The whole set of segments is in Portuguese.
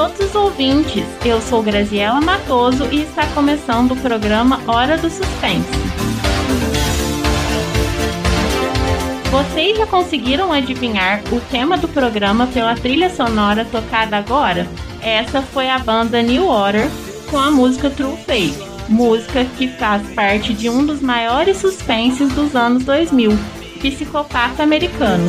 todos os ouvintes. Eu sou Graziela Matoso e está começando o programa Hora do Suspense. Vocês já conseguiram adivinhar o tema do programa pela trilha sonora tocada agora? Essa foi a banda New Order com a música True Fate, música que faz parte de um dos maiores suspenses dos anos 2000, Psicopata Americano.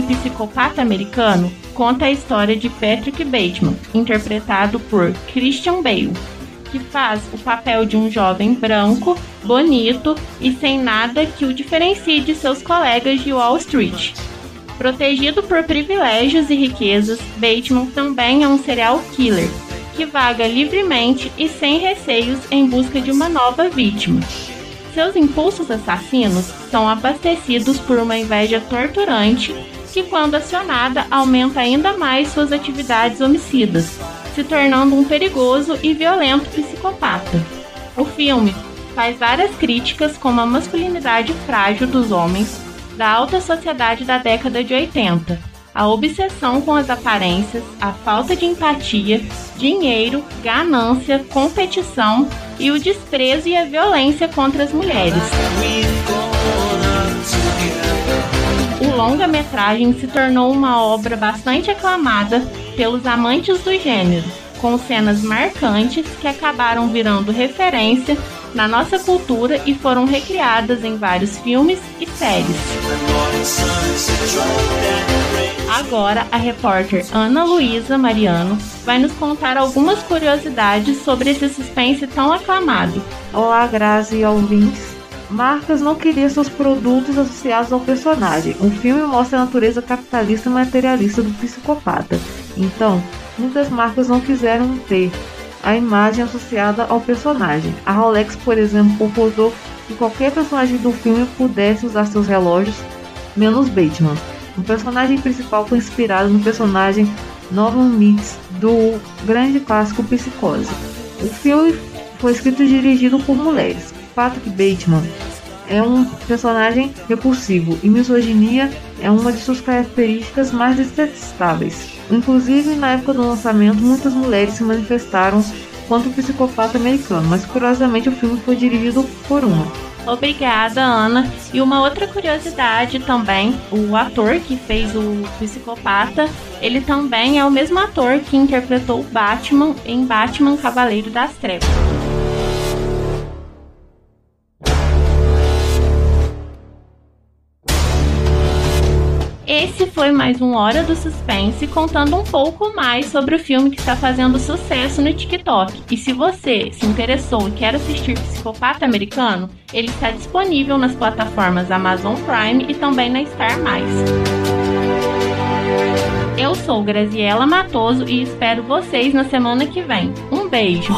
Filme Psicopata Americano conta a história de Patrick Bateman, interpretado por Christian Bale, que faz o papel de um jovem branco, bonito e sem nada que o diferencie de seus colegas de Wall Street. Protegido por privilégios e riquezas, Bateman também é um serial killer que vaga livremente e sem receios em busca de uma nova vítima. Seus impulsos assassinos são abastecidos por uma inveja torturante que, quando acionada, aumenta ainda mais suas atividades homicidas, se tornando um perigoso e violento psicopata. O filme faz várias críticas como a masculinidade frágil dos homens da alta sociedade da década de 80, a obsessão com as aparências, a falta de empatia, dinheiro, ganância, competição e o desprezo e a violência contra as mulheres. Longa-metragem se tornou uma obra bastante aclamada pelos amantes do gênero, com cenas marcantes que acabaram virando referência na nossa cultura e foram recriadas em vários filmes e séries. Agora, a repórter Ana Luísa Mariano vai nos contar algumas curiosidades sobre esse suspense tão aclamado. Olá, Grazi e ouvintes. Marcas não queria seus produtos associados ao personagem. O filme mostra a natureza capitalista e materialista do psicopata. Então, muitas marcas não quiseram ter a imagem associada ao personagem. A Rolex, por exemplo, concordou que qualquer personagem do filme pudesse usar seus relógios, menos Bateman. O personagem principal foi inspirado no personagem Norman Mix do grande clássico Psicose. O filme foi escrito e dirigido por mulheres. Patrick Bateman é um personagem repulsivo e misoginia é uma de suas características mais detestáveis. Inclusive, na época do lançamento, muitas mulheres se manifestaram contra o psicopata americano, mas curiosamente o filme foi dirigido por uma. Obrigada, Ana. E uma outra curiosidade também, o ator que fez o psicopata, ele também é o mesmo ator que interpretou Batman em Batman Cavaleiro das Trevas. Esse foi mais um Hora do Suspense contando um pouco mais sobre o filme que está fazendo sucesso no TikTok. E se você se interessou e quer assistir Psicopata Americano, ele está disponível nas plataformas Amazon Prime e também na Star+. Eu sou Graziela Matoso e espero vocês na semana que vem. Um beijo!